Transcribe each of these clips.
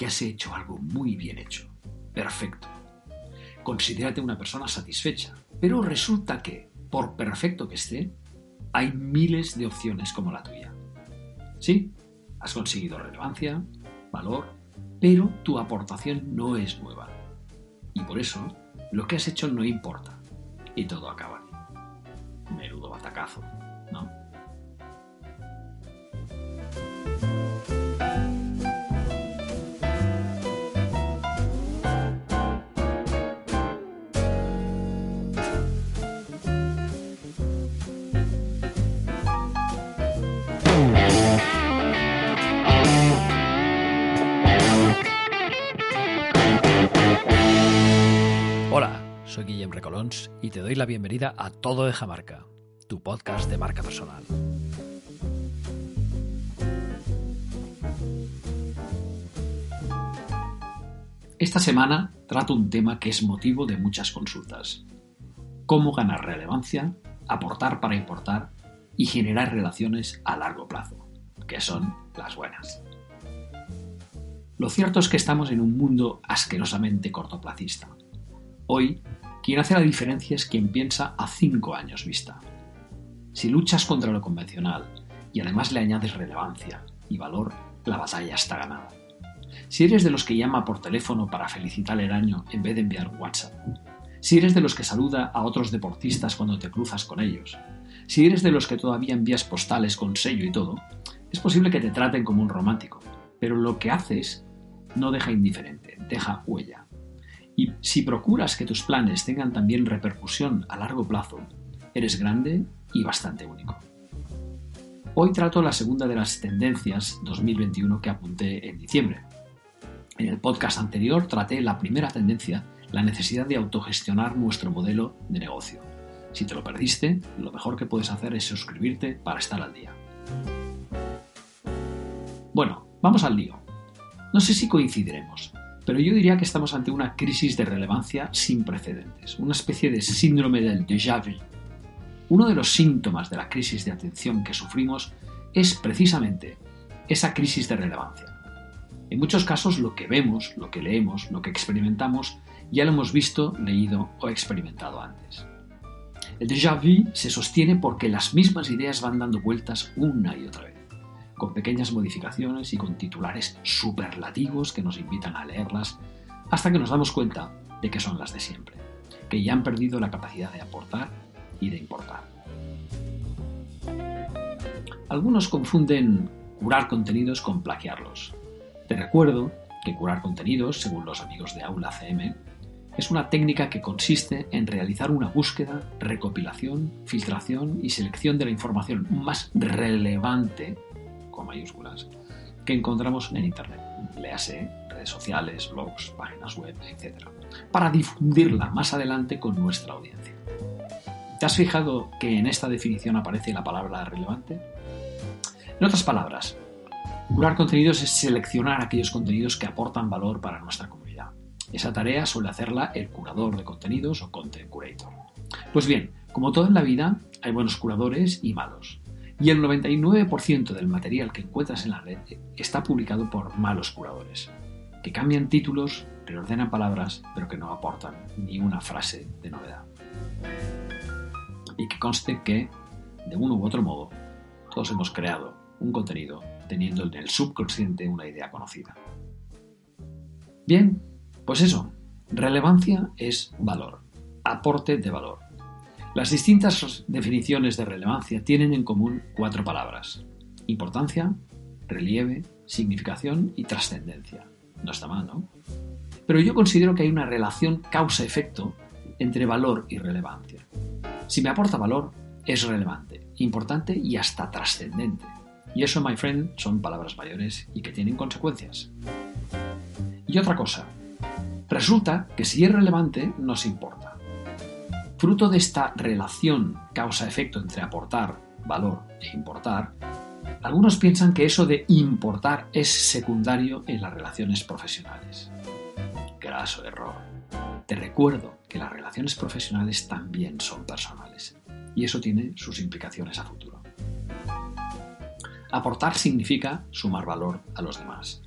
Que has hecho algo muy bien hecho, perfecto. Considérate una persona satisfecha, pero resulta que, por perfecto que esté, hay miles de opciones como la tuya. Sí, has conseguido relevancia, valor, pero tu aportación no es nueva. Y por eso, lo que has hecho no importa. Y todo acaba. Menudo batacazo, ¿no? Soy Guillem Recolons y te doy la bienvenida a Todo de Jamarca, tu podcast de marca personal. Esta semana trato un tema que es motivo de muchas consultas. Cómo ganar relevancia, aportar para importar y generar relaciones a largo plazo, que son las buenas. Lo cierto es que estamos en un mundo asquerosamente cortoplacista. Hoy, quien hace la diferencia es quien piensa a cinco años vista. Si luchas contra lo convencional y además le añades relevancia y valor, la batalla está ganada. Si eres de los que llama por teléfono para felicitar el año en vez de enviar WhatsApp, si eres de los que saluda a otros deportistas cuando te cruzas con ellos, si eres de los que todavía envías postales con sello y todo, es posible que te traten como un romántico, pero lo que haces no deja indiferente, deja huella. Y si procuras que tus planes tengan también repercusión a largo plazo, eres grande y bastante único. Hoy trato la segunda de las tendencias 2021 que apunté en diciembre. En el podcast anterior traté la primera tendencia, la necesidad de autogestionar nuestro modelo de negocio. Si te lo perdiste, lo mejor que puedes hacer es suscribirte para estar al día. Bueno, vamos al lío. No sé si coincidiremos, pero yo diría que estamos ante una crisis de relevancia sin precedentes, una especie de síndrome del déjà vu. Uno de los síntomas de la crisis de atención que sufrimos es precisamente esa crisis de relevancia. En muchos casos lo que vemos, lo que leemos, lo que experimentamos, ya lo hemos visto, leído o experimentado antes. El déjà vu se sostiene porque las mismas ideas van dando vueltas una y otra vez con pequeñas modificaciones y con titulares superlativos que nos invitan a leerlas hasta que nos damos cuenta de que son las de siempre, que ya han perdido la capacidad de aportar y de importar. Algunos confunden curar contenidos con plagiarlos. Te recuerdo que curar contenidos, según los amigos de Aula CM, es una técnica que consiste en realizar una búsqueda, recopilación, filtración y selección de la información más relevante mayúsculas, que encontramos en Internet, léase redes sociales, blogs, páginas web, etc., para difundirla más adelante con nuestra audiencia. ¿Te has fijado que en esta definición aparece la palabra relevante? En otras palabras, curar contenidos es seleccionar aquellos contenidos que aportan valor para nuestra comunidad. Esa tarea suele hacerla el curador de contenidos o content curator. Pues bien, como todo en la vida, hay buenos curadores y malos. Y el 99% del material que encuentras en la red está publicado por malos curadores, que cambian títulos, reordenan palabras, pero que no aportan ni una frase de novedad. Y que conste que, de uno u otro modo, todos hemos creado un contenido teniendo en el subconsciente una idea conocida. Bien, pues eso, relevancia es valor, aporte de valor. Las distintas definiciones de relevancia tienen en común cuatro palabras. Importancia, relieve, significación y trascendencia. No está mal, ¿no? Pero yo considero que hay una relación causa-efecto entre valor y relevancia. Si me aporta valor, es relevante, importante y hasta trascendente. Y eso, my friend, son palabras mayores y que tienen consecuencias. Y otra cosa, resulta que si es relevante, nos importa. Fruto de esta relación causa-efecto entre aportar valor e importar, algunos piensan que eso de importar es secundario en las relaciones profesionales. Graso error. Te recuerdo que las relaciones profesionales también son personales y eso tiene sus implicaciones a futuro. Aportar significa sumar valor a los demás.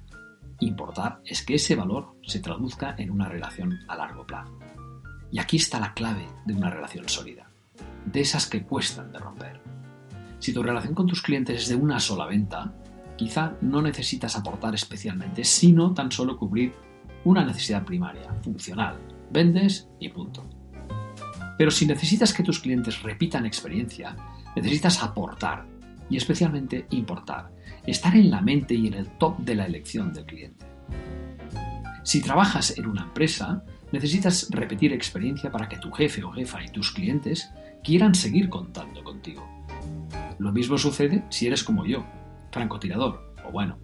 importar es que ese valor se traduzca en una relación a largo plazo. Y aquí está la clave de una relación sólida, de esas que cuestan de romper. Si tu relación con tus clientes es de una sola venta, quizá no necesitas aportar especialmente, sino tan solo cubrir una necesidad primaria, funcional. Vendes y punto. Pero si necesitas que tus clientes repitan experiencia, necesitas aportar y especialmente importar, estar en la mente y en el top de la elección del cliente. Si trabajas en una empresa, necesitas repetir experiencia para que tu jefe o jefa y tus clientes quieran seguir contando contigo. Lo mismo sucede si eres como yo, francotirador, o bueno,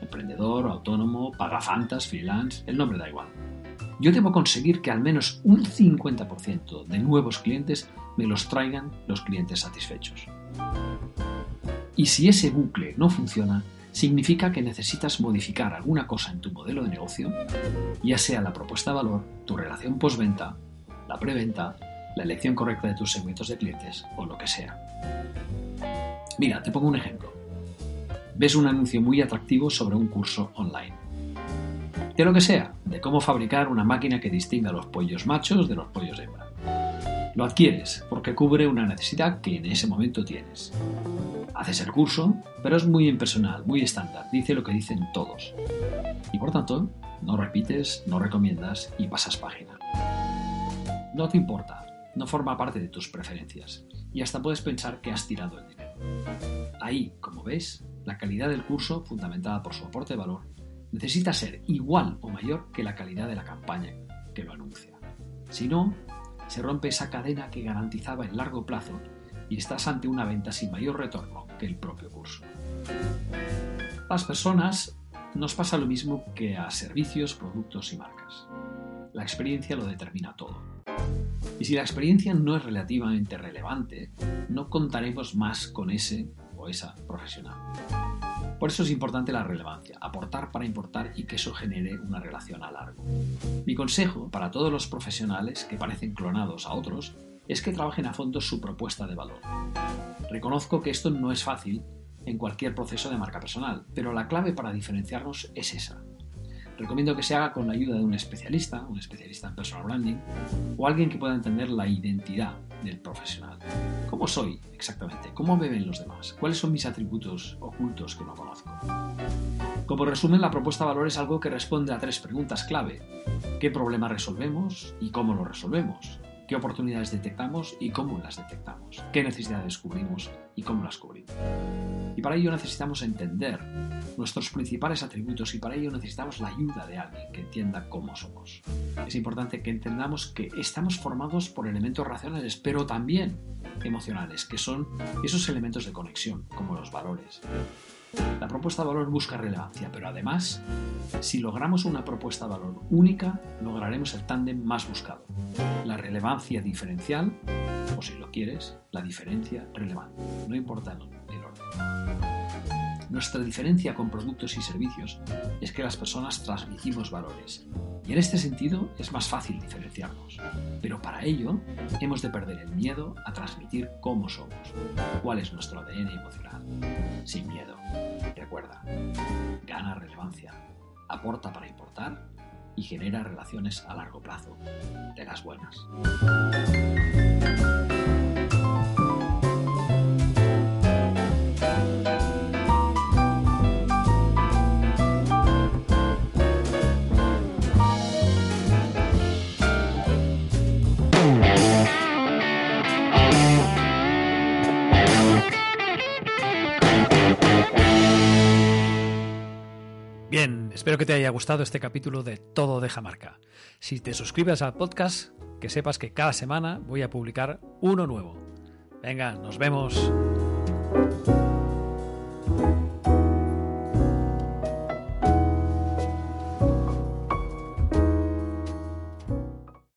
emprendedor, autónomo, pagafantas, freelance, el nombre da igual. Yo debo conseguir que al menos un 50% de nuevos clientes me los traigan los clientes satisfechos. Y si ese bucle no funciona, significa que necesitas modificar alguna cosa en tu modelo de negocio, ya sea la propuesta de valor, tu relación postventa, la preventa, la elección correcta de tus segmentos de clientes o lo que sea. Mira, te pongo un ejemplo. Ves un anuncio muy atractivo sobre un curso online. De lo que sea, de cómo fabricar una máquina que distinga los pollos machos de los pollos hembra. Lo adquieres porque cubre una necesidad que en ese momento tienes. Haces el curso, pero es muy impersonal, muy estándar, dice lo que dicen todos. Y por tanto, no repites, no recomiendas y pasas página. No te importa, no forma parte de tus preferencias y hasta puedes pensar que has tirado el dinero. Ahí, como ves, la calidad del curso, fundamentada por su aporte de valor, necesita ser igual o mayor que la calidad de la campaña que lo anuncia. Si no, se rompe esa cadena que garantizaba el largo plazo y estás ante una venta sin mayor retorno el propio curso. Las personas nos pasa lo mismo que a servicios, productos y marcas. La experiencia lo determina todo. Y si la experiencia no es relativamente relevante, no contaremos más con ese o esa profesional. Por eso es importante la relevancia, aportar para importar y que eso genere una relación a largo. Mi consejo para todos los profesionales que parecen clonados a otros es que trabajen a fondo su propuesta de valor. Reconozco que esto no es fácil en cualquier proceso de marca personal, pero la clave para diferenciarnos es esa, recomiendo que se haga con la ayuda de un especialista, un especialista en personal branding, o alguien que pueda entender la identidad del profesional. ¿Cómo soy exactamente? ¿Cómo me ven los demás? ¿Cuáles son mis atributos ocultos que no conozco? Como resumen, la propuesta de valor es algo que responde a tres preguntas clave. ¿Qué problema resolvemos y cómo lo resolvemos? Qué oportunidades detectamos y cómo las detectamos, qué necesidades cubrimos y cómo las cubrimos. Y para ello necesitamos entender nuestros principales atributos y para ello necesitamos la ayuda de alguien que entienda cómo somos. Es importante que entendamos que estamos formados por elementos racionales, pero también emocionales, que son esos elementos de conexión, como los valores. La propuesta de valor busca relevancia, pero además, si logramos una propuesta de valor única, lograremos el tándem más buscado. La relevancia diferencial, o si lo quieres, la diferencia relevante. No importa el. Nuestra diferencia con productos y servicios es que las personas transmitimos valores. Y en este sentido es más fácil diferenciarnos. Pero para ello hemos de perder el miedo a transmitir cómo somos, cuál es nuestro ADN emocional. Sin miedo. Recuerda, gana relevancia, aporta para importar y genera relaciones a largo plazo. De las buenas. Espero que te haya gustado este capítulo de Todo deja marca. Si te suscribes al podcast, que sepas que cada semana voy a publicar uno nuevo. Venga, nos vemos.